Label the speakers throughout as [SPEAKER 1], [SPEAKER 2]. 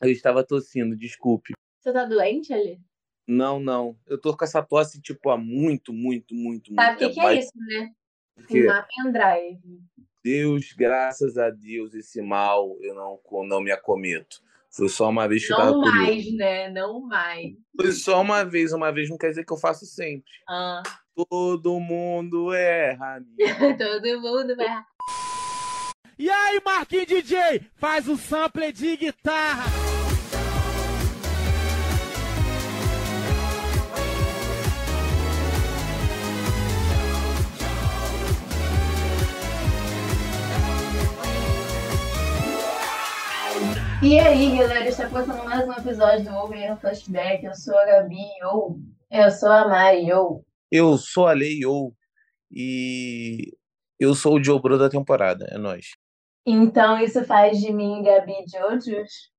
[SPEAKER 1] Eu estava tossindo, desculpe.
[SPEAKER 2] Você tá doente ali?
[SPEAKER 1] Não, não. Eu tô com essa tosse, tipo, há muito, muito, muito,
[SPEAKER 2] Sabe o
[SPEAKER 1] muito
[SPEAKER 2] que,
[SPEAKER 1] tempo.
[SPEAKER 2] que é
[SPEAKER 1] Mas
[SPEAKER 2] isso, né?
[SPEAKER 1] porque,
[SPEAKER 2] Fumar pendrive.
[SPEAKER 1] Deus, graças a Deus, esse mal eu não, não me acometo. Foi só uma vez que eu tava
[SPEAKER 2] Não mais, né? Não mais.
[SPEAKER 1] Foi só uma vez, uma vez não quer dizer que eu faço sempre.
[SPEAKER 2] Ah,
[SPEAKER 1] Todo mundo erra. amigo.
[SPEAKER 2] todo mundo vai.
[SPEAKER 3] E aí, Marquinhos DJ, faz o sample de guitarra.
[SPEAKER 2] E aí, galera, está começando mais um episódio do Over Flashback. Eu sou a Gabi, ou eu sou a Mari, ou
[SPEAKER 1] Eu sou a Lei ou e eu sou o Joe Bro da temporada, é nóis.
[SPEAKER 2] Então isso faz de mim Gabi Jojos.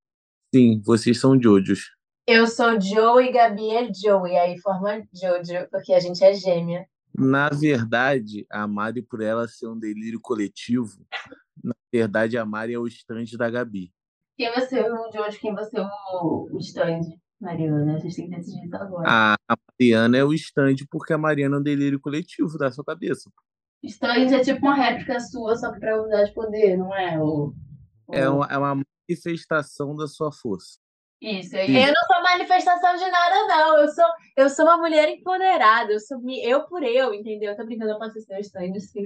[SPEAKER 1] Sim, vocês são Jojos.
[SPEAKER 2] Eu sou Joe e Gabi é Joe, e aí forma Jojo, porque a gente é gêmea.
[SPEAKER 1] Na verdade, a Mari, por ela ser um delírio coletivo, na verdade, a Mari é o estande da Gabi.
[SPEAKER 2] Quem vai ser o Jojo, quem vai ser o, o stand? Mariana, a gente tem que decidir isso agora.
[SPEAKER 1] A, a Mariana é o estande porque a Mariana é um delírio coletivo da sua cabeça.
[SPEAKER 2] Stand é tipo uma réplica sua, só que pra usar de poder, não é? O, o-
[SPEAKER 1] É uma, é uma manifestação da sua força.
[SPEAKER 2] Isso, eu eu não sou manifestação de nada, não. Eu sou, eu sou uma mulher empoderada. Eu sou eu por eu, entendeu? Eu tô brincando, eu posso ser o stand, sim.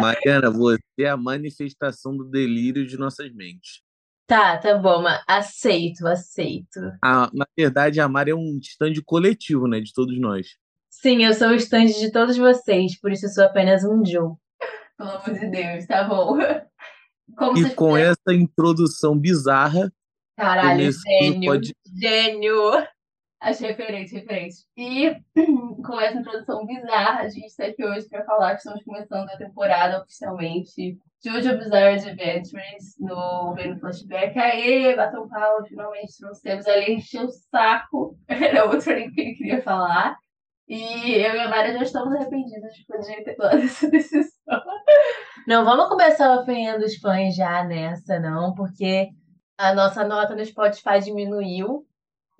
[SPEAKER 1] Mariana, você é a manifestação do delírio de nossas mentes.
[SPEAKER 2] Tá, tá bom, mas aceito, aceito.
[SPEAKER 1] A, na verdade, a Mari é um estande coletivo, né, de todos nós.
[SPEAKER 2] Sim, eu sou o stand de todos vocês, por isso eu sou apenas um Joe. Pelo amor de Deus, tá bom. Como
[SPEAKER 1] E com
[SPEAKER 2] puderam-
[SPEAKER 1] essa introdução bizarra,
[SPEAKER 2] Caralho, gênio,
[SPEAKER 1] pod-
[SPEAKER 2] gênio. As referências, referências. E com essa introdução bizarra, a gente está aqui hoje para falar que estamos começando a temporada oficialmente Jojo Bizarre Adventures no Vendo Flashback. Aê, batam palmas, finalmente trouxemos ali, encheu o saco. Era outro link que ele queria falar. E eu e a Mara já estamos arrependidas de poder ter tomado essa decisão. Não vamos começar ofendendo os fãs já nessa, não, porque a nossa nota no Spotify diminuiu.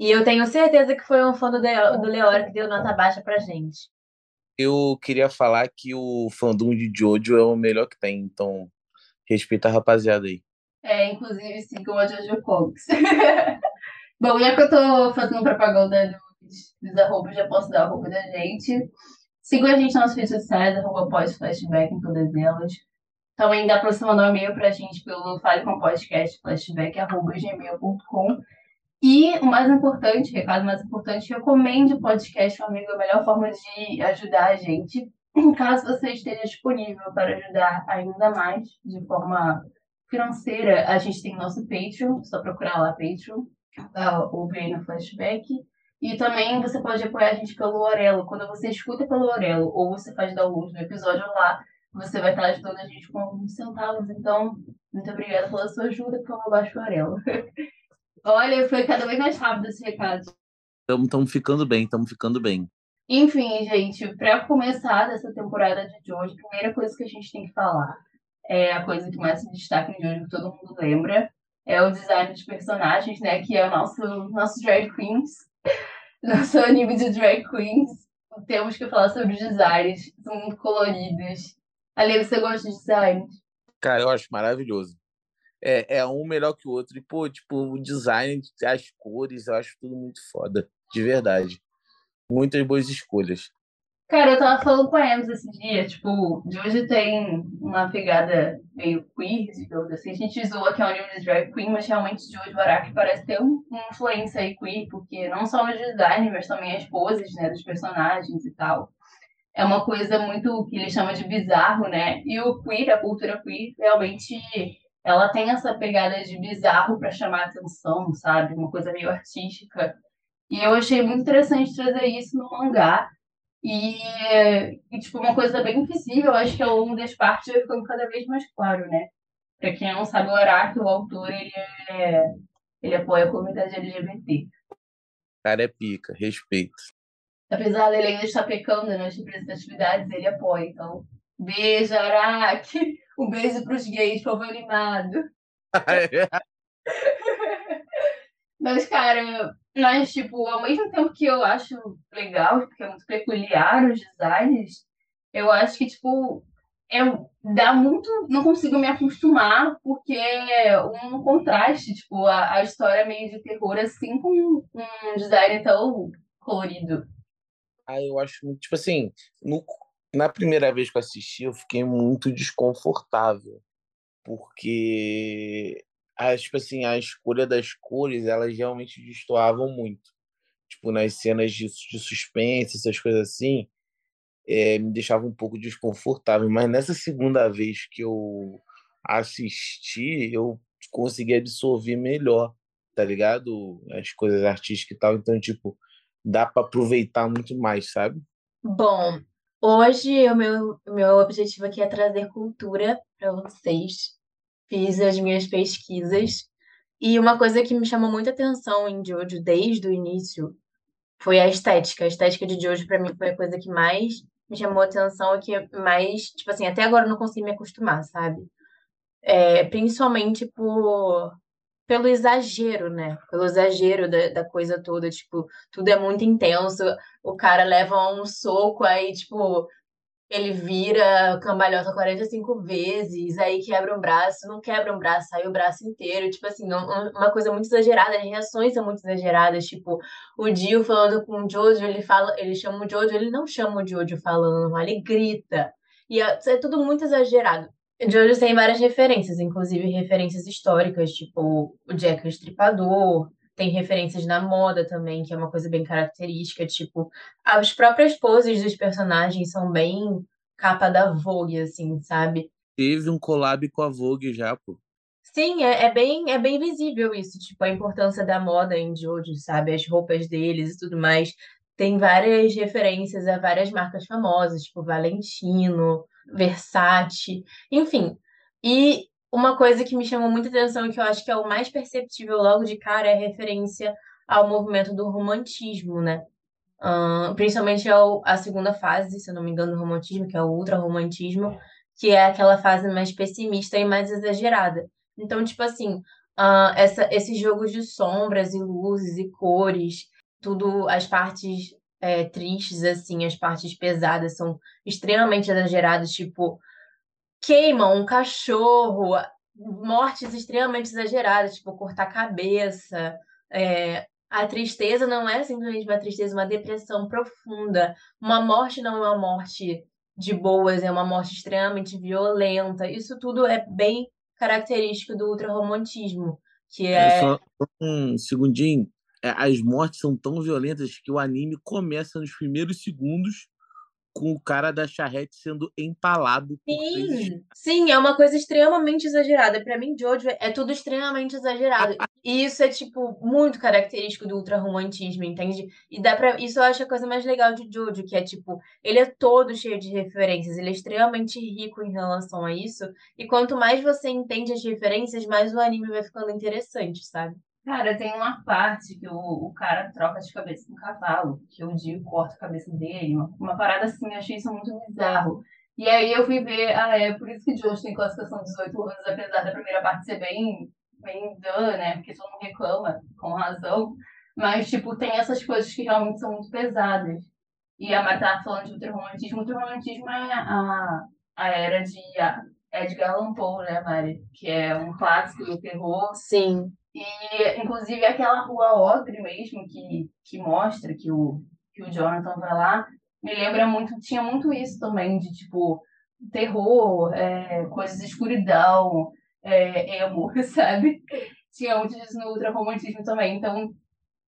[SPEAKER 2] E eu tenho certeza que foi um fã do, De- do Leora que deu nota baixa pra gente.
[SPEAKER 1] eu queria falar que o fandom de Jojo é o melhor que tem, então respeita a rapaziada aí.
[SPEAKER 2] É, inclusive sigam a Jojo Comics. Bom, já que eu tô fazendo propaganda dos, dos arrobas, já posso dar o arroba da gente. Sigam a gente nas redes sociais, arroba pós-flashback em todas elas. Também dá pra você mandar um e-mail pra gente pelo falecompodcastflashback.gmail.com E o mais importante, recado mais importante, recomende o podcast, amigo, é a melhor forma de ajudar a gente. Caso você esteja disponível para ajudar ainda mais, de forma financeira, a gente tem nosso Patreon, só procurar lá Patreon, tá, o no Flashback. E também você pode apoiar a gente pelo Orelo. Quando você escuta pelo Orelo ou você faz download do episódio lá, você vai estar ajudando a gente com alguns centavos. Então, muito obrigada pela sua ajuda, por favor, baixe o Orelo. Olha, foi cada vez mais rápido esse recado.
[SPEAKER 1] Estamos ficando bem, estamos ficando bem.
[SPEAKER 2] Enfim, gente, para começar dessa temporada de hoje, a primeira coisa que a gente tem que falar é a coisa que mais se destaca em Jojo, que todo mundo lembra, é o design dos personagens, né? Que é o nosso, nosso drag queens, nosso anime de drag queens. Temos que falar sobre os designs, são muito coloridos. Ali, você gosta de design?
[SPEAKER 1] Cara, eu acho maravilhoso. É, é um melhor que o outro. E, pô, tipo, o design, as cores, eu acho tudo muito foda. De verdade. Muitas boas escolhas.
[SPEAKER 2] Cara, eu tava falando com a Ems esse dia, tipo, de hoje tem uma pegada meio queer, digamos assim. A gente zoa que é um anime de drag queen, mas realmente de hoje o Araki parece ter um- uma influência aí queer, porque não só no design, mas também as poses, né, dos personagens e tal. É uma coisa muito que ele chama de bizarro, né? E o queer, a cultura queer, realmente ela tem essa pegada de bizarro pra chamar atenção, sabe? Uma coisa meio artística. E eu achei muito interessante trazer isso no mangá. E, e, tipo, uma coisa bem visível, acho que ao longo das partes vai ficando cada vez mais claro, né? Pra quem não sabe, o Araki, o autor, ele, é, ele apoia a comunidade LGBT.
[SPEAKER 1] Cara, é pica, respeito.
[SPEAKER 2] Apesar dele ainda estar pecando nas representatividades, ele apoia. Então, beijo, Araki! Um beijo pros gays, povo animado. Mas, cara, mas, tipo, ao mesmo tempo que eu acho legal, porque é muito peculiar os designs, eu acho que, tipo, é, dá muito. Não consigo me acostumar, porque é um contraste, tipo, a, a história meio de terror, assim, com um design tão colorido.
[SPEAKER 1] Ah, eu acho. Tipo assim, no, na primeira vez que eu assisti, eu fiquei muito desconfortável, porque a, tipo assim, a escolha das cores, elas realmente destoavam muito. Tipo, nas cenas de, de suspense, essas coisas assim, é, me deixava um pouco desconfortável. Mas nessa segunda vez que eu assisti, eu consegui absorver melhor, tá ligado? As coisas artísticas e tal. Então, tipo, dá para aproveitar muito mais, sabe?
[SPEAKER 4] Bom, hoje o meu, meu objetivo aqui é trazer cultura para vocês. Fiz as minhas pesquisas e uma coisa que me chamou muita atenção em Jojo desde o início foi a estética. A estética de Jojo para mim foi a coisa que mais me chamou atenção e que mais, tipo assim, até agora eu não consegui me acostumar, sabe? É, principalmente por pelo exagero, né? Pelo exagero da, da coisa toda, tipo, tudo é muito intenso. O cara leva um soco, aí, tipo, ele vira cambalhota 45 vezes, aí quebra um braço, não quebra um braço, sai o braço inteiro, tipo assim, uma coisa muito exagerada, as reações são muito exageradas, tipo, o Dio falando com o Jojo, ele fala, ele chama o Jojo, ele não chama o Jojo falando, ele grita. E é, é tudo muito exagerado. Jojo tem várias referências, inclusive referências históricas, tipo o Jack o Estripador, tem referências na moda também, que é uma coisa bem característica, tipo, as próprias poses dos personagens são bem capa da Vogue, assim, sabe?
[SPEAKER 1] Teve um collab com a Vogue já, pô.
[SPEAKER 4] Sim, é, é, bem, é bem visível isso, tipo, a importância da moda em Jojo, sabe? As roupas deles e tudo mais. Tem várias referências a várias marcas famosas, tipo Valentino, Versace, enfim. E uma coisa que me chamou muita atenção e que eu acho que é o mais perceptível logo de cara é a referência ao movimento do romantismo, né? Uh, principalmente ao, a segunda fase, se eu não me engano, do romantismo, que é o ultra-romantismo, que é aquela fase mais pessimista e mais exagerada. Então, tipo assim, uh, essa, esse jogo de sombras e luzes e cores, tudo, as partes é, tristes, assim, as partes pesadas são extremamente exageradas, tipo, queimam um cachorro, mortes extremamente exageradas, tipo, cortar a cabeça. É, a tristeza não é simplesmente uma tristeza, uma depressão profunda. Uma morte não é uma morte de boas, é uma morte extremamente violenta. Isso tudo é bem característico do ultrarromantismo, que é...
[SPEAKER 1] é... Só um segundinho. É, as mortes são tão violentas que o anime começa nos primeiros segundos com o cara da charrete sendo empalado.
[SPEAKER 4] Sim, sim, é uma coisa extremamente exagerada. Para mim, Jojo é tudo extremamente exagerado. e isso é, tipo, muito característico do ultra-romantismo, entende? E dá pra. Isso eu acho a coisa mais legal de Jojo, que é, tipo, ele é todo cheio de referências, ele é extremamente rico em relação a isso. E quanto mais você entende as referências, mais o anime vai ficando interessante, sabe?
[SPEAKER 2] Cara, tem uma parte que o, o cara troca de cabeça com o cavalo, que o Dio corta a cabeça dele, uma, uma parada assim, eu achei isso muito bizarro. E aí eu fui ver, ah, é por isso que Jojo tem classificação 18 anos, apesar da primeira parte ser bem, bem dã, né? Porque todo mundo reclama, com razão. Mas, tipo, tem essas coisas que realmente são muito pesadas. E a Marta tava falando de ultrarromantismo. Ultrarromantismo é a, a era de Edgar Allan Poe, né, Mari? Que é um clássico do terror.
[SPEAKER 4] Sim.
[SPEAKER 2] E, inclusive, aquela rua Ogre mesmo, que, que mostra que o, que o Jonathan vai lá, me lembra muito, tinha muito isso também, de tipo, terror, é, coisas de escuridão, é, emo, sabe? Tinha muito disso no ultra-romantismo também. Então,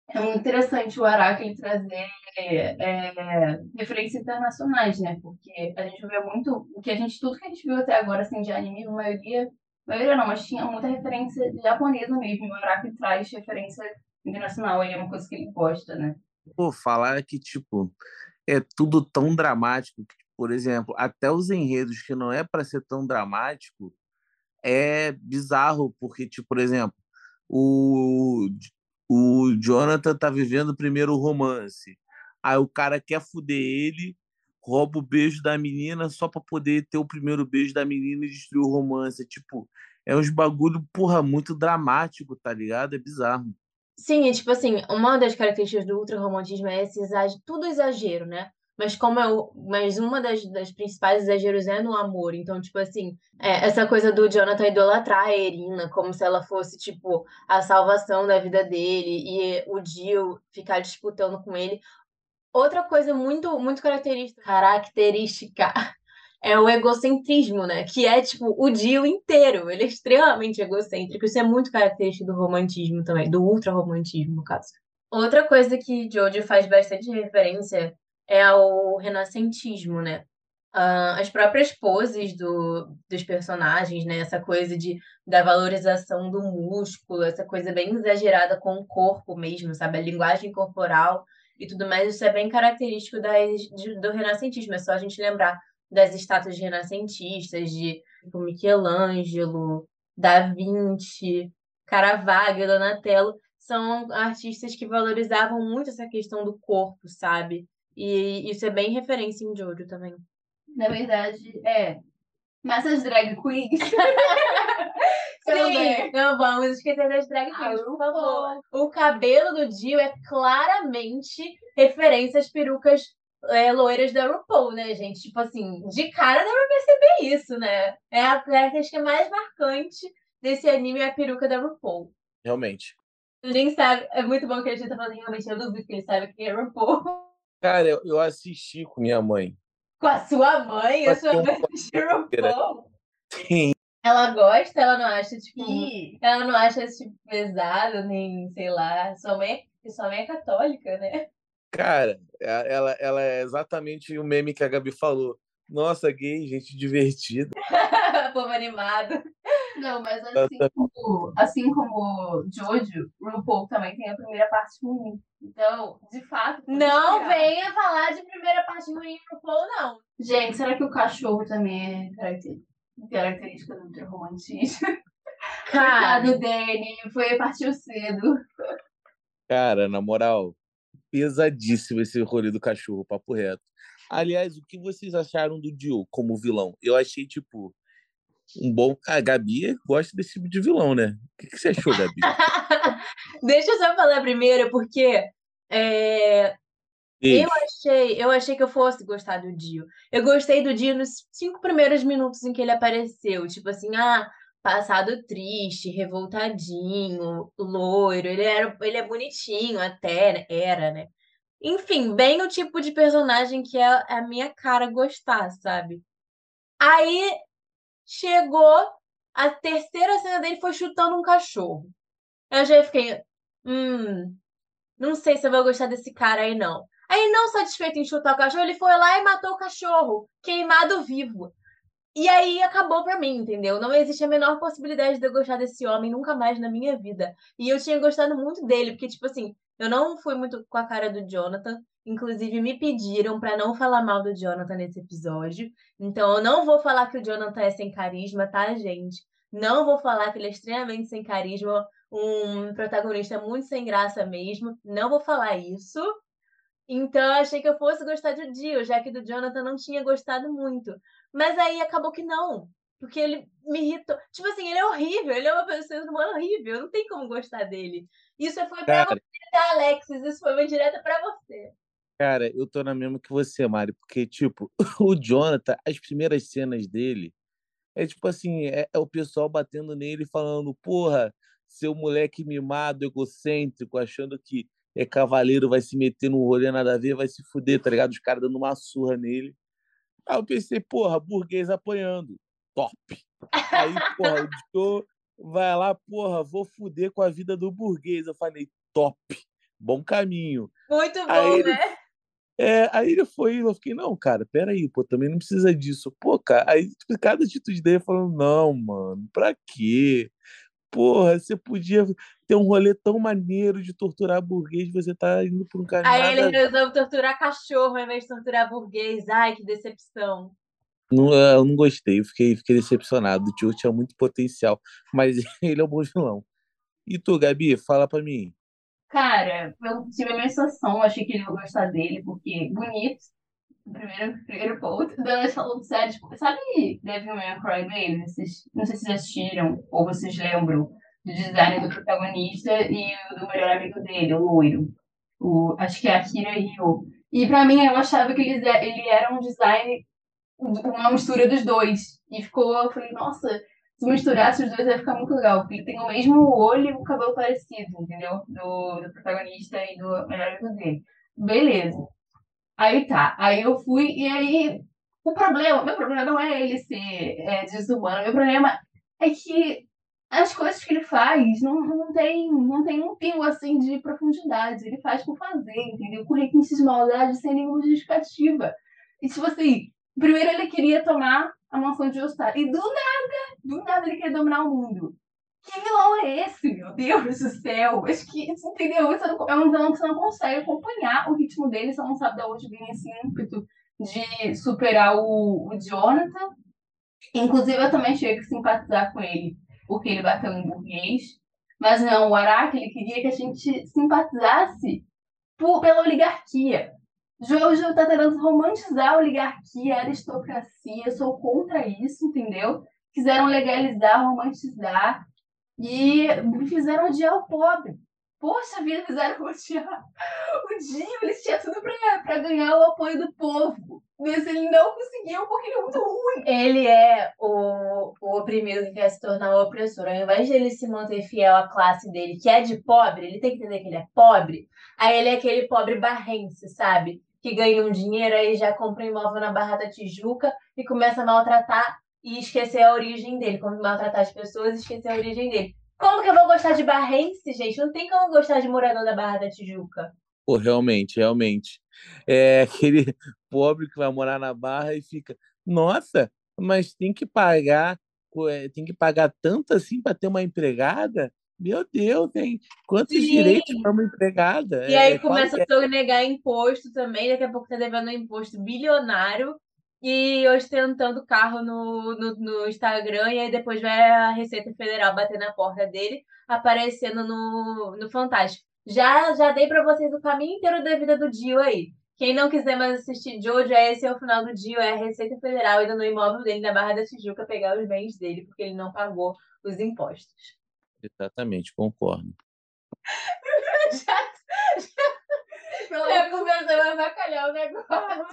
[SPEAKER 2] é muito interessante o Araki ele trazer é, referências internacionais, né? Porque a gente vê muito, o que a gente, tudo que a gente viu até agora, assim, de anime, a maioria maioria não, mas tinha muita referência japonesa mesmo. O Araki traz referência internacional, aí é uma coisa que ele gosta, né?
[SPEAKER 1] Pô, falar que, tipo, é tudo tão dramático que, por exemplo, até os enredos que não é para ser tão dramático é bizarro, porque, tipo, por exemplo, o, o Jonathan tá vivendo o primeiro romance. Aí o cara quer fuder ele, rouba o beijo da menina só para poder ter o primeiro beijo da menina e destruir o romance. Tipo, é uns bagulho, porra, muito dramático, tá ligado? É bizarro.
[SPEAKER 4] Sim, é tipo assim, uma das características do ultra-romantismo é esse exagero, tudo exagero, né? Mas como é o, mas uma das, das principais exageros é no amor. Então, tipo assim, é, essa coisa do Jonathan idolatrar a Erina, como se ela fosse, tipo, a salvação da vida dele, e o Dio ficar disputando com ele. Outra coisa muito, muito característica, característica é o egocentrismo, né? Que é, tipo, o Dio inteiro. Ele é extremamente egocêntrico. Isso é muito característico do romantismo também, do ultra-romantismo, no caso. Outra coisa que Jojo faz bastante referência é ao renascentismo, né? Uh, as próprias poses do, dos personagens, né? Essa coisa de, da valorização do músculo, essa coisa bem exagerada com o corpo mesmo, sabe? A linguagem corporal e tudo mais, isso é bem característico das, de, do renascentismo. É só a gente lembrar das estátuas renascentistas, de tipo, Michelangelo, Da Vinci, Caravaggio, Donatello. São artistas que valorizavam muito essa questão do corpo, sabe? E isso é bem referência em Jojo também.
[SPEAKER 2] Na verdade, é. Mas as drag queens.
[SPEAKER 4] Sim, não vamos esquecer das drag queens, por favor. O cabelo do Dio é claramente referência às perucas é, loiras da RuPaul, né, gente? Tipo assim, de cara dá pra perceber isso, né? É a característica mais marcante desse anime, é a peruca da RuPaul.
[SPEAKER 1] Realmente.
[SPEAKER 4] Gente sabe, é muito bom que a gente tá falando realmente, eu duvido que ele saiba quem é RuPaul.
[SPEAKER 1] Cara, eu, eu assisti com minha mãe.
[SPEAKER 4] Com a sua mãe? A sua mãe assistiu RuPaul?
[SPEAKER 1] Sim.
[SPEAKER 4] Ela gosta, ela não acha, tipo, ela não acha tipo, pesado, nem, sei lá. Sua mãe, sua mãe é católica, né?
[SPEAKER 1] Cara, ela, ela é exatamente o meme que a Gabi falou. Nossa, gay, gente divertida.
[SPEAKER 4] Povo animado.
[SPEAKER 2] Não, mas assim como, assim como Jojo, RuPaul também tem a primeira parte ruim. Então, de fato.
[SPEAKER 4] Não venha falar de primeira parte ruim em RuPaul, não.
[SPEAKER 2] Gente, será que o cachorro também é característica do romantismo? Cara, do Danny, foi partiu cedo.
[SPEAKER 1] Cara, na moral, pesadíssimo esse rolê do cachorro, papo reto. Aliás, o que vocês acharam do Dio como vilão? Eu achei, tipo, um bom. A Gabi gosta desse tipo de vilão, né? O que, que você achou, Gabi?
[SPEAKER 4] Deixa eu só falar primeiro, porque é... eu achei, eu achei que eu fosse gostar do Dio. Eu gostei do Dio nos cinco primeiros minutos em que ele apareceu. Tipo assim, ah, passado triste, revoltadinho, loiro. Ele era, ele é bonitinho até, era, né? Enfim, bem o tipo de personagem que é a minha cara gostar, sabe? Aí chegou, a terceira cena dele foi chutando um cachorro. Eu já fiquei, hum, não sei se eu vou gostar desse cara aí, não. Aí, não satisfeito em chutar o cachorro, ele foi lá e matou o cachorro, queimado vivo. E aí acabou pra mim, entendeu? Não existe a menor possibilidade de eu gostar desse homem nunca mais na minha vida. E eu tinha gostado muito dele, porque, tipo assim, eu não fui muito com a cara do Jonathan. Inclusive, me pediram para não falar mal do Jonathan nesse episódio. Então, eu não vou falar que o Jonathan é sem carisma, tá, gente? Não vou falar que ele é extremamente sem carisma, um protagonista muito sem graça mesmo. Não vou falar isso. Então, eu achei que eu fosse gostar do Dio, já que do Jonathan não tinha gostado muito. Mas aí acabou que não. Porque ele me irritou. Tipo assim, ele é horrível, ele é uma pessoa humana horrível, não tem como gostar dele. Isso foi pra Cara, você, tá, Alexis? Isso foi uma direta pra você.
[SPEAKER 1] Cara, eu tô na mesma que você, Mari, porque, tipo, o Jonathan, as primeiras cenas dele, é tipo assim, é, é o pessoal batendo nele falando, porra, seu moleque mimado, egocêntrico, achando que é cavaleiro, vai se meter no rolê nada a ver, vai se fuder, tá ligado? Os caras dando uma surra nele. Aí eu pensei, porra, burguês apanhando. Top. Aí, porra, o Joe vai lá, porra, vou fuder com a vida do burguês. Eu falei, top. Bom caminho.
[SPEAKER 4] Muito bom, aí, né?
[SPEAKER 1] É, aí ele foi, eu fiquei, não, cara, peraí, pô, também não precisa disso. Pô, cara, aí cada atitude dele falando, não, mano, pra quê? Porra, você podia ter um rolê tão maneiro de torturar burguês, você tá indo por um caminho.
[SPEAKER 4] Aí ele resolve torturar cachorro ao invés de torturar burguês. Ai, que decepção.
[SPEAKER 1] Não, eu não gostei, eu fiquei, fiquei decepcionado. O tio tinha muito potencial, mas ele é um bom vilão. E tu, Gabi, fala pra mim.
[SPEAKER 2] Cara, eu tive a minha sensação, achei que ele ia gostar dele, porque bonito, primeiro, primeiro ponto. Dando falando sério, tipo, sabe Devil May Cry? Vocês, não sei se vocês assistiram ou vocês lembram do design do protagonista e do melhor amigo dele, o loiro. O, acho que é Akira Ryo. E pra mim, eu achava que eles, ele era um design, uma mistura dos dois. E ficou, eu falei, nossa, se misturasse os dois ia ficar muito legal. Porque ele tem o mesmo olho e o cabelo parecido, entendeu? Do, do protagonista e do melhor amigo dele. Beleza. Aí tá. Aí eu fui, e aí. O problema, meu problema não é ele ser é, desumano, meu problema é que as coisas que ele faz não, não, tem, não tem um pingo assim de profundidade. Ele faz por fazer, entendeu? Com requintes de maldade sem nenhuma justificativa. E tipo assim, primeiro ele queria tomar a mansão de Joestar. E do nada, do nada ele quer dominar o mundo. Que vilão é esse, meu Deus do céu? Acho que, entendeu? É um vilão que você não consegue acompanhar o ritmo dele, você não sabe de onde vem esse ímpeto de superar o, o Jonathan. Inclusive, eu também cheguei a simpatizar com ele porque ele bateu em burguês. Mas não, o Araki ele queria que a gente simpatizasse por, pela oligarquia. Jojo está tentando romantizar a oligarquia, a aristocracia. Eu sou contra isso, entendeu? Quiseram legalizar, romantizar e fizeram odiar o pobre. Poxa vida, fizeram odiar o Dio. Eles tinham tudo para ganhar o apoio do povo. Mas ele não conseguiu porque ele é muito ruim.
[SPEAKER 4] Ele é o, o oprimido que quer se tornar o opressor. Ao invés de ele se manter fiel à classe dele, que é de pobre, ele tem que entender que ele é pobre. Aí ele é aquele pobre barrense, sabe? Que ganha um dinheiro, aí já compra um imóvel na Barra da Tijuca e começa a maltratar e esquecer a origem dele. Como maltratar as pessoas e esquecer a origem dele. Como que eu vou gostar de barrense, gente? Não tem como gostar de morador da Barra da Tijuca.
[SPEAKER 1] Pô, realmente, realmente. É aquele pobre que vai morar na Barra e fica, nossa, mas tem que pagar, é, tem que pagar tanto assim para ter uma empregada? Meu Deus, tem quantos Sim. direitos para uma empregada?
[SPEAKER 4] E aí é, começa a é? negar imposto também, daqui a pouco tá devendo um imposto bilionário e ostentando carro no, no, no, Instagram, e aí depois vai a Receita Federal bater na porta dele, aparecendo no, no Fantástico. Já, já dei para vocês o caminho inteiro da vida do Dio aí. Quem não quiser mais assistir Jojo, esse é o final do Dio, é a Receita Federal indo no imóvel dele na Barra da Tijuca pegar os bens dele, porque ele não pagou os impostos.
[SPEAKER 1] Exatamente, concordo.
[SPEAKER 4] já, já, já começou a avacalhar o negócio.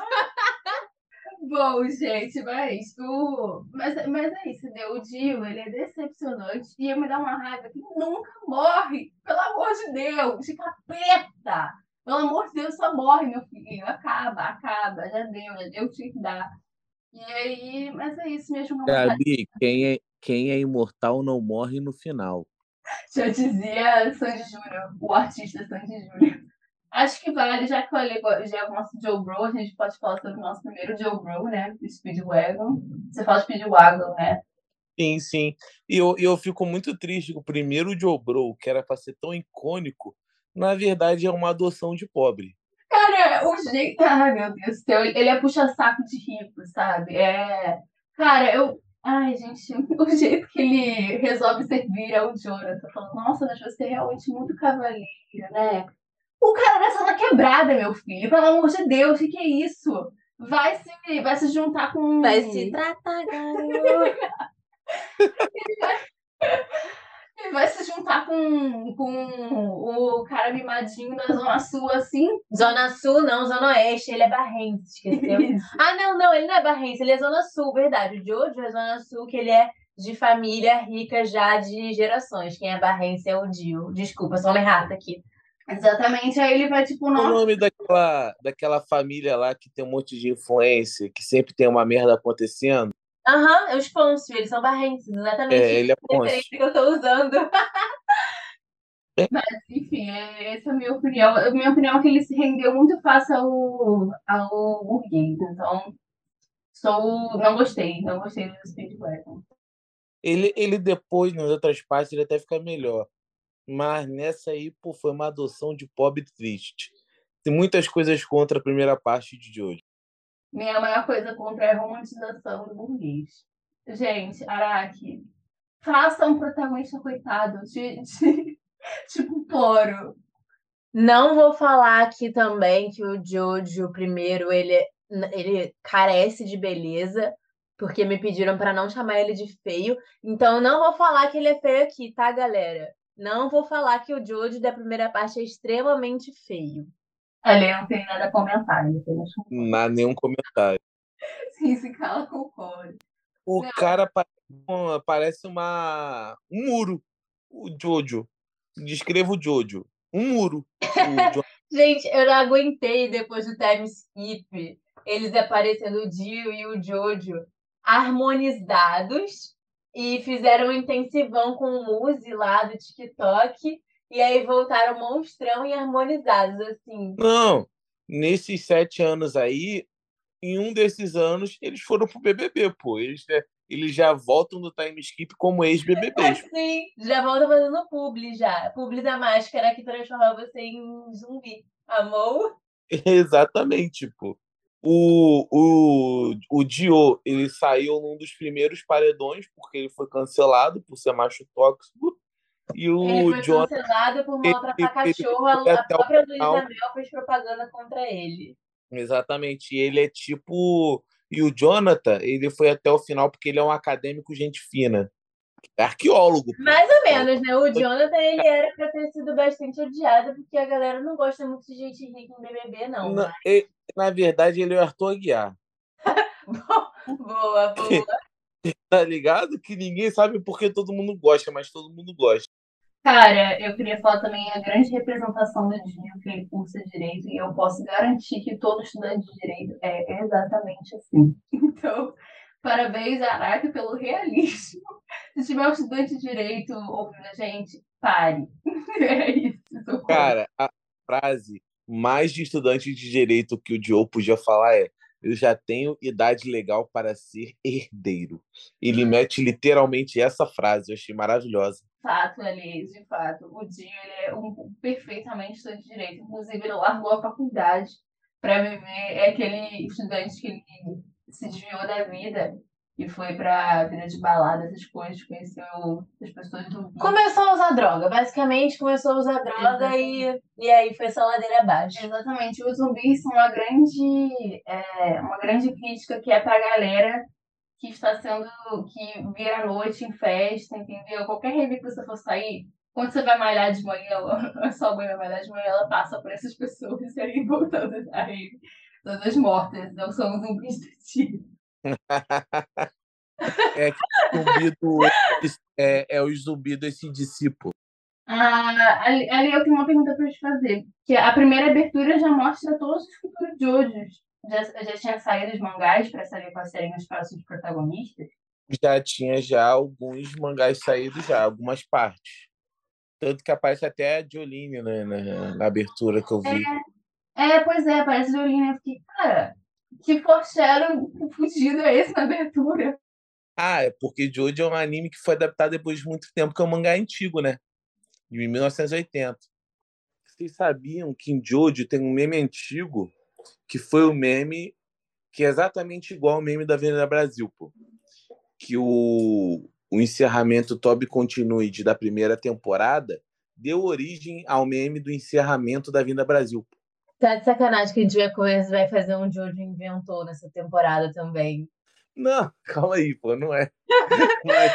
[SPEAKER 2] Bom, gente, mas o. Mas, mas é isso, né? O Dio, ele é decepcionante e eu me dá uma raiva que nunca morre. Pelo amor de Deus, de capeta! Pelo amor de Deus, só morre, meu filho. Acaba, acaba, já deu, já deu o que dar. E aí, mas é isso mesmo.
[SPEAKER 1] Gabi, quem é, quem é imortal não morre no final.
[SPEAKER 2] Já dizia Sandy Júnior, o artista Sandy Júnior. Acho que vale, já que eu falei já é o nosso Joe Bro, a gente pode falar sobre o nosso primeiro Joe Bro, né? Speedwagon. Você fala Speedwagon, né?
[SPEAKER 1] Sim, sim. E eu, eu fico muito triste que o primeiro Joe Bro, que era para ser tão icônico, na verdade é uma adoção de pobre.
[SPEAKER 2] Cara, o jeito. Ai, meu Deus do céu. Ele é puxa-saco de rico, sabe? É. Cara, eu. Ai, gente, o jeito que ele resolve servir ao Jonathan, falando, nossa, mas você é realmente muito cavaleiro, né? O cara nessa sala quebrada, meu filho. Pelo amor de Deus, o que, que é isso? Vai se, vai se juntar com.
[SPEAKER 4] Vai se tratar, garoto.
[SPEAKER 2] Ele vai se juntar com, com o cara mimadinho da Zona Sul, assim.
[SPEAKER 4] Zona Sul, não, Zona Oeste. Ele é barrense, esqueceu? ah, não, não, ele não é barrense, ele é Zona Sul, verdade. O Jojo é Zona Sul, que ele é de família rica já de gerações. Quem é barrense é o Dio. Desculpa, sou uma errata aqui.
[SPEAKER 2] Exatamente, aí ele vai tipo.
[SPEAKER 1] Nossa... O nome daquela, daquela família lá que tem um monte de influência, que sempre tem uma merda acontecendo.
[SPEAKER 4] Aham, uhum, os Pôncio, eles são barrenses, exatamente.
[SPEAKER 1] É, ele é Pôncio.
[SPEAKER 4] que eu tô usando.
[SPEAKER 2] Mas, enfim, é, essa é a minha opinião. A minha opinião é que ele se rendeu muito fácil ao, ao burguês. Então, sou, não gostei. Não gostei do Speedwagon.
[SPEAKER 1] Ele, ele depois, nas outras partes, ele até fica melhor. Mas nessa aí, pô, foi uma adoção de pobre triste. Tem muitas coisas contra a primeira parte de hoje.
[SPEAKER 2] Minha maior coisa contra é a romantização do burguês. Gente, Araki, faça um protagonista coitado de, de tipo Poro.
[SPEAKER 4] Não vou falar aqui também que o Jojo, primeiro, ele, ele carece de beleza, porque me pediram para não chamar ele de feio. Então, eu não vou falar que ele é feio aqui, tá, galera? Não vou falar que o Jojo da primeira parte é extremamente feio.
[SPEAKER 2] Ali não tem nada a comentar.
[SPEAKER 1] Não há nenhum comentário.
[SPEAKER 2] Sim, se cala, concorda.
[SPEAKER 1] O
[SPEAKER 2] Não.
[SPEAKER 1] cara parece uma um muro. O Jojo. Descreva o Jojo. Um muro.
[SPEAKER 4] Gente, eu não aguentei depois do time skip. Eles aparecendo o Dio e o Jojo harmonizados e fizeram um intensivão com o Muzi lá do TikTok. E aí voltaram monstrão e harmonizados, assim.
[SPEAKER 1] Não. Nesses sete anos aí, em um desses anos, eles foram pro BBB, pô. Eles, né, eles já voltam do time skip como ex-BBBs.
[SPEAKER 4] Assim, já volta fazendo publi já. Publi da máscara que transforma você em zumbi. Amou?
[SPEAKER 1] Exatamente, pô. O, o, o Dio, ele saiu num dos primeiros paredões, porque ele foi cancelado por ser macho tóxico. E
[SPEAKER 4] Ele
[SPEAKER 1] o
[SPEAKER 4] foi
[SPEAKER 1] John,
[SPEAKER 4] cancelado por
[SPEAKER 1] ele-
[SPEAKER 4] maltratar
[SPEAKER 1] ele
[SPEAKER 4] cachorro.
[SPEAKER 1] foi
[SPEAKER 4] A, própria Luísa. Mel fez propaganda contra ele.
[SPEAKER 1] exatamente, ele é tipo. E o Jonathan, ele foi até o final porque ele é um acadêmico gente fina. É arqueólogo.
[SPEAKER 4] Mais ou menos, né? O Jonathan, ele era pra ter sido bastante odiado, porque a galera não gosta muito de gente rica em BBB, não.
[SPEAKER 1] Na, e- na verdade, ele é o Arthur Aguiar.
[SPEAKER 4] Boa, boa.
[SPEAKER 1] Tá ligado? Que ninguém sabe porque todo mundo gosta, mas todo mundo gosta.
[SPEAKER 2] Cara, eu queria falar também a grande representação do Dio, que ele cursa direito, e eu posso garantir que todo estudante de direito é exatamente assim. Então, parabéns, Araque, pelo realismo. Se tiver um estudante de direito ouvindo a gente, pare. É isso.
[SPEAKER 1] Cara, a frase mais de estudante de direito que o Diogo podia falar é: Eu já tenho idade legal para ser herdeiro. Ele mete literalmente essa frase, eu achei maravilhosa.
[SPEAKER 2] fato, aliás, de fato. O Dio, ele é um perfeitamente estudante de direito. Inclusive, ele largou a faculdade para viver. É aquele estudante que ele se desviou da vida e foi pra vida de balada, essas coisas, conheceu as pessoas do.
[SPEAKER 4] Começou a usar droga. Basicamente, começou a usar droga e, e aí foi só ladeira abaixo.
[SPEAKER 2] Exatamente, os zumbis são uma grande, é, uma grande crítica que é pra galera que está sendo, que vira à noite em festa, entendeu? Qualquer rave que você for sair, quando você vai malhar de manhã, a sua mãe vai malhar de manhã, ela passa por essas pessoas e aí voltando da rave, todas mortas, não são zumbis do tipo.
[SPEAKER 1] É que o zumbi do, é, é o zumbi desse discípulo.
[SPEAKER 2] Ah, ali, ali eu tenho uma pergunta para te fazer. Que a primeira abertura já mostra todos os futuros Jojos. Já, já tinha saído os mangás para saber quais seriam os próximos protagonistas?
[SPEAKER 1] Já tinha já alguns mangás saídos já, algumas partes. Tanto que aparece até a Jolene né, na, na abertura que eu vi.
[SPEAKER 2] É, pois é, parece Jolene. Eu fiquei, cara, que forcharam fugido é esse na abertura?
[SPEAKER 1] Ah, é porque Jojo é um anime que foi adaptado depois de muito tempo, que é um mangá antigo, né? De 1980. Vocês sabiam que em Jojo tem um meme antigo que foi o meme que é exatamente igual ao meme da Avenida Brasil, pô. Que o, o encerramento Toby Continue da primeira temporada deu origem ao meme do encerramento da Avenida Brasil. pô.
[SPEAKER 4] Tá de sacanagem que a Julia Coens vai fazer um Jojo inventou nessa temporada também.
[SPEAKER 1] Não, calma aí, pô, não é. Mas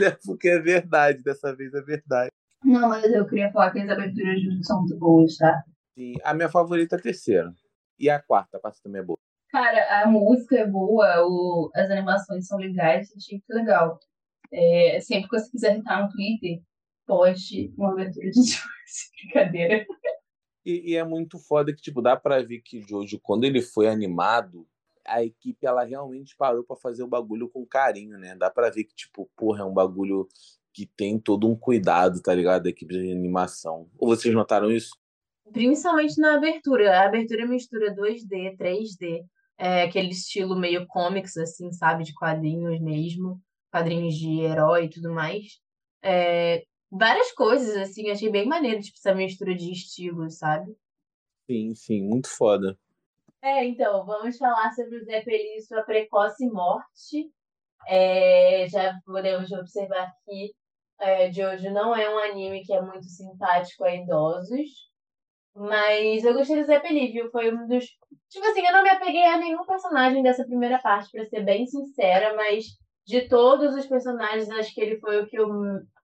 [SPEAKER 1] é porque é verdade, dessa vez é verdade.
[SPEAKER 2] Não, mas eu queria falar que as aberturas de são muito boas, tá?
[SPEAKER 1] Sim, a minha favorita é a terceira. E a quarta, a quarta também é boa.
[SPEAKER 2] Cara, a música é boa, o, as animações são legais, achei muito legal. É, sempre que você quiser entrar no Twitter, poste uma abertura de Jujutsu. Brincadeira.
[SPEAKER 1] E, e é muito foda que, tipo, dá pra ver que Jojo, quando ele foi animado, a equipe, ela realmente parou pra fazer o bagulho com carinho, né? Dá pra ver que, tipo, porra, é um bagulho que tem todo um cuidado, tá ligado? Da equipe de animação. Ou vocês notaram isso?
[SPEAKER 4] Principalmente na abertura. A abertura mistura 2D, 3D, é, aquele estilo meio comics, assim, sabe? De quadrinhos mesmo, quadrinhos de herói e tudo mais. É, várias coisas, assim, achei bem maneiro, tipo, essa mistura de estilos, sabe?
[SPEAKER 1] Sim, sim, muito foda.
[SPEAKER 4] É, então, vamos falar sobre o Zé Coelho e sua precoce morte. É, já podemos observar que é, Jojo não é um anime que é muito simpático a idosos. Mas eu gostei do Zé Pelívio, foi um dos. Tipo assim, eu não me apeguei a nenhum personagem dessa primeira parte, pra ser bem sincera, mas de todos os personagens, acho que ele foi o que eu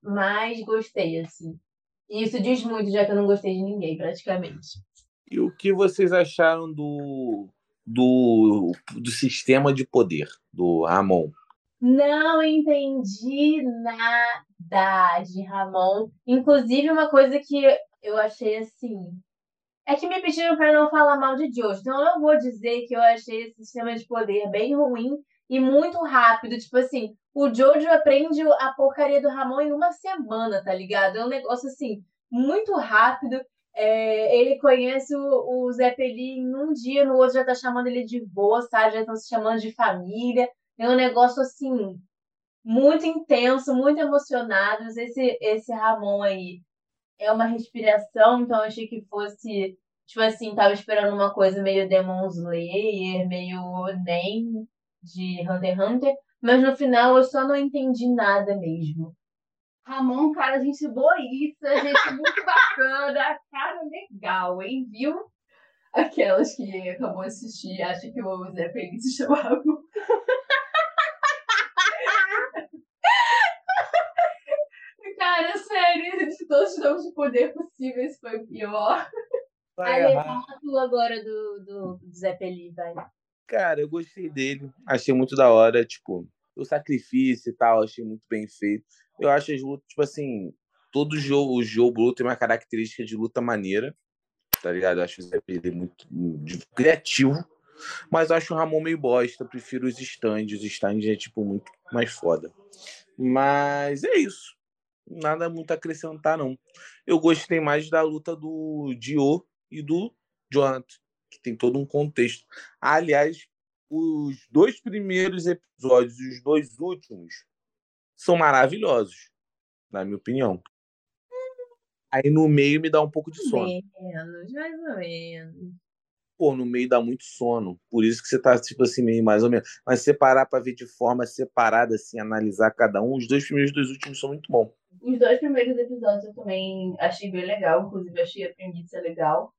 [SPEAKER 4] mais gostei, assim. E isso diz muito, já que eu não gostei de ninguém, praticamente.
[SPEAKER 1] E o que vocês acharam do, do, do sistema de poder do Ramon?
[SPEAKER 4] Não entendi nada de Ramon. Inclusive, uma coisa que eu achei assim. É que me pediram para não falar mal de Jojo. Então, eu não vou dizer que eu achei esse sistema de poder bem ruim e muito rápido. Tipo assim, o Jojo aprende a porcaria do Ramon em uma semana, tá ligado? É um negócio assim, muito rápido. É, ele conhece o, o Zé Peli em um dia, no outro já tá chamando ele de vô, sabe? Já estão se chamando de família. É um negócio assim, muito intenso, muito emocionado. Esse, esse Ramon aí é uma respiração, então eu achei que fosse, tipo assim, tava esperando uma coisa meio Demon Slayer, meio nem de Hunter x Hunter, mas no final eu só não entendi nada mesmo.
[SPEAKER 2] Ramon, cara, gente boíça, gente muito bacana, cara legal, hein, viu? Aquelas que acabou de assistir acham que o Zé Feliz se chamava. cara, sério, de todos os nomes de poder possíveis foi o pior.
[SPEAKER 4] Aí, tu agora do, do, do Zé Peli, vai.
[SPEAKER 1] Cara, eu gostei dele. Achei muito da hora, tipo, o sacrifício e tal, achei muito bem feito. Eu acho as lutas, tipo assim, todo jogo, o jogo tem uma característica de luta maneira, tá ligado? Eu acho o Zé Peli muito criativo. Mas acho o Ramon meio bosta. Prefiro os stands. Os stands é, tipo, muito mais foda. Mas é isso. Nada muito a acrescentar, não. Eu gostei mais da luta do Dio e do Jonathan que tem todo um contexto. Aliás, os dois primeiros episódios e os dois últimos são maravilhosos, na minha opinião. Aí no meio me dá um pouco de sono.
[SPEAKER 4] Menos, mais ou menos.
[SPEAKER 1] Pô, no meio dá muito sono. Por isso que você tá, tipo assim, meio mais ou menos. Mas separar para ver de forma separada, assim, analisar cada um, os dois primeiros e os dois últimos são muito bons.
[SPEAKER 2] Os dois primeiros episódios eu também achei bem legal, inclusive achei a premissa legal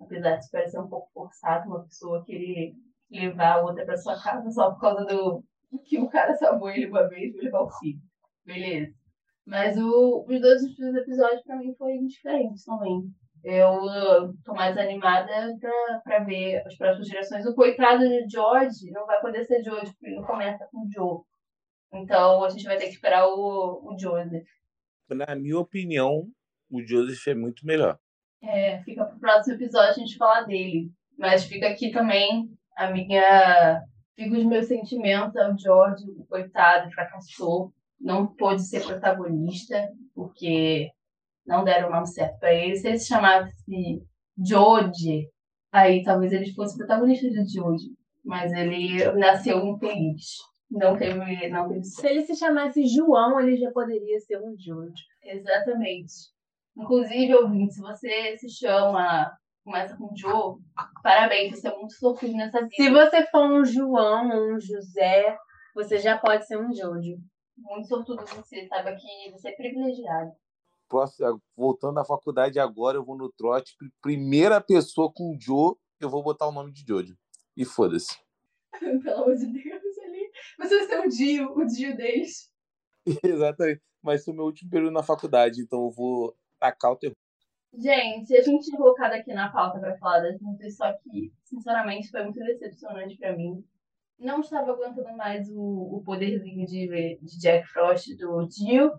[SPEAKER 2] apesar de parecer um pouco forçado uma pessoa querer levar a outra para sua casa só por causa do que o cara salvou ele uma vez e levar o filho. Beleza. Mas o, os dois últimos episódios para mim foram diferentes também. Eu tô mais animada pra, pra ver as próximas gerações. O coitado de George não vai poder ser George, porque ele não começa com Joe. Então a gente vai ter que esperar o, o Joseph.
[SPEAKER 1] Na minha opinião, o Joseph é muito melhor.
[SPEAKER 2] É, fica pro próximo episódio a gente falar dele. Mas fica aqui também a minha. Fica os meus sentimentos ao George, o coitado, fracassou. Não pôde ser protagonista, porque não deram o nome certo pra ele. Se ele se chamasse George, aí talvez ele fosse protagonista de George. Mas ele nasceu infeliz. Não teve, não teve.
[SPEAKER 4] Se ele se chamasse João, ele já poderia ser um George.
[SPEAKER 2] Exatamente. Inclusive, ouvinte, se você se chama, começa com Joe, parabéns, você é muito sortudo nessa vida.
[SPEAKER 4] Se você for um João ou um José, você já pode ser um Jojo.
[SPEAKER 2] Muito sortudo você, saiba que você é privilegiado.
[SPEAKER 1] Próximo, voltando à faculdade agora, eu vou no trote. Primeira pessoa com Joe, eu vou botar o nome de Jojo. E foda-se.
[SPEAKER 2] Pelo amor de Deus, ali. Você vai ser o Dio, o Dio deles.
[SPEAKER 1] Exatamente. Vai ser o meu último período na faculdade, então eu vou tacar o terror.
[SPEAKER 2] Gente, a gente tinha colocado aqui na pauta para falar das lutas, só que, sinceramente, foi muito decepcionante para mim. Não estava aguentando mais o, o poderzinho de, de Jack Frost do Jill.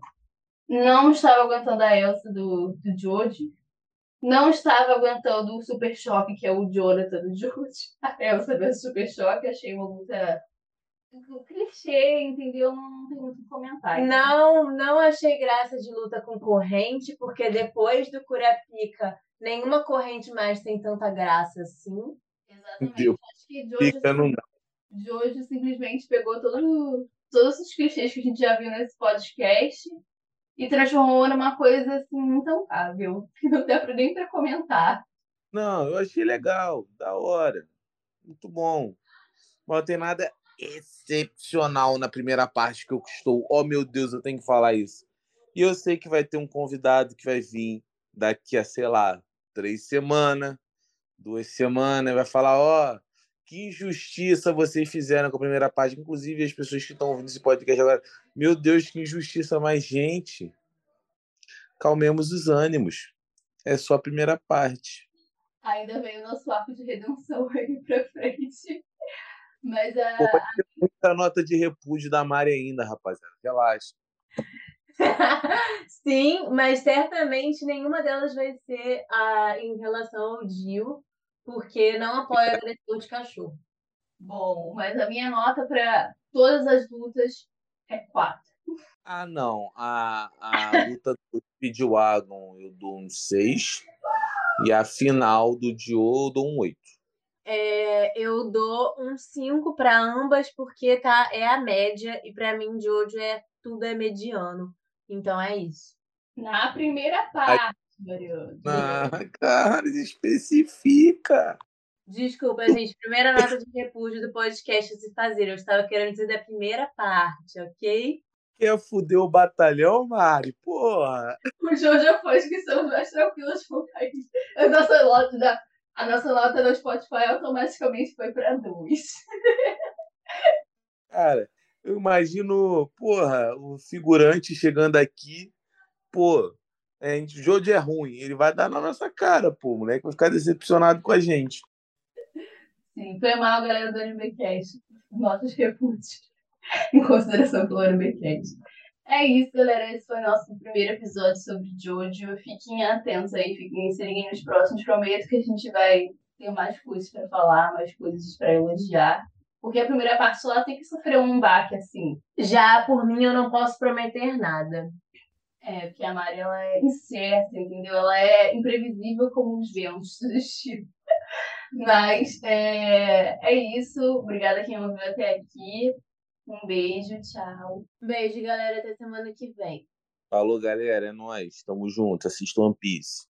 [SPEAKER 2] Não estava aguentando a Elsa do, do George. Não estava aguentando o Super Choque, que é o Jonathan do George. A Elsa do Super Choque. Achei uma luta clichê, entendeu? Não tem muito comentário.
[SPEAKER 4] Não, não achei graça de luta com corrente, porque depois do Curapica, nenhuma corrente mais tem tanta graça assim.
[SPEAKER 2] Exatamente. Deus. Acho que de hoje, simplesmente pegou todo, todos os clichês que a gente já viu nesse podcast e transformou numa coisa assim intancável, que não dá nem para comentar.
[SPEAKER 1] Não, eu achei legal, da hora. Muito bom. Mas não tem nada excepcional na primeira parte que eu estou. Oh, meu Deus, eu tenho que falar isso. E eu sei que vai ter um convidado que vai vir daqui a, sei lá, três semanas, duas semanas, vai falar, ó, oh, que injustiça vocês fizeram com a primeira parte. Inclusive, as pessoas que estão ouvindo esse podcast agora, meu Deus, que injustiça, mais gente. Calmemos os ânimos. É só a primeira parte.
[SPEAKER 2] Ainda vem o nosso arco de redenção aí pra frente. Mas a.
[SPEAKER 1] Pô, vai ter muita nota de repúdio da Mari ainda, rapaziada. Relaxa.
[SPEAKER 4] Sim, mas certamente nenhuma delas vai ser a, em relação ao Dio, porque não apoia agressor de cachorro.
[SPEAKER 2] Bom, mas a minha nota para todas as lutas é 4.
[SPEAKER 1] Ah, não. A, a luta do Speedwagon eu dou um 6. E a final do Dio eu dou um 8.
[SPEAKER 4] É, eu dou um 5 para ambas, porque tá, é a média, e para mim, de hoje é tudo é mediano. Então é isso.
[SPEAKER 2] Na primeira parte, Mariana.
[SPEAKER 1] Ah, cara, especifica.
[SPEAKER 4] Desculpa, gente. Primeira nota de repúdio do podcast se fazer. Eu estava querendo dizer da primeira parte, ok?
[SPEAKER 1] Quer fuder o batalhão, Mari? Porra!
[SPEAKER 2] O João já foi que são mais tranquilos com a nossa da a nossa nota no Spotify automaticamente foi para dois.
[SPEAKER 1] Cara, eu imagino, porra, o figurante chegando aqui, pô, é, o jogo é ruim, ele vai dar na nossa cara, pô, o moleque vai ficar decepcionado com a gente.
[SPEAKER 2] Sim, foi mal, galera do AnimeCast. Notas repúdios em consideração pelo AnimeCast. É isso, galera. Esse foi o nosso primeiro episódio sobre Jojo. Fiquem atentos aí, fiquem se liguem nos próximos. Prometo que a gente vai ter mais coisas para falar, mais coisas para elogiar. Porque a primeira parte só tem que sofrer um baque, assim.
[SPEAKER 4] Já por mim, eu não posso prometer nada.
[SPEAKER 2] É, porque a Mari, ela é incerta, entendeu? Ela é imprevisível como os ventos do. Mas é, é isso. Obrigada quem ouviu até aqui. Um beijo, tchau.
[SPEAKER 4] Beijo, galera. Até semana que vem.
[SPEAKER 1] Falou, galera. É nóis. Tamo junto. Assista One Piece.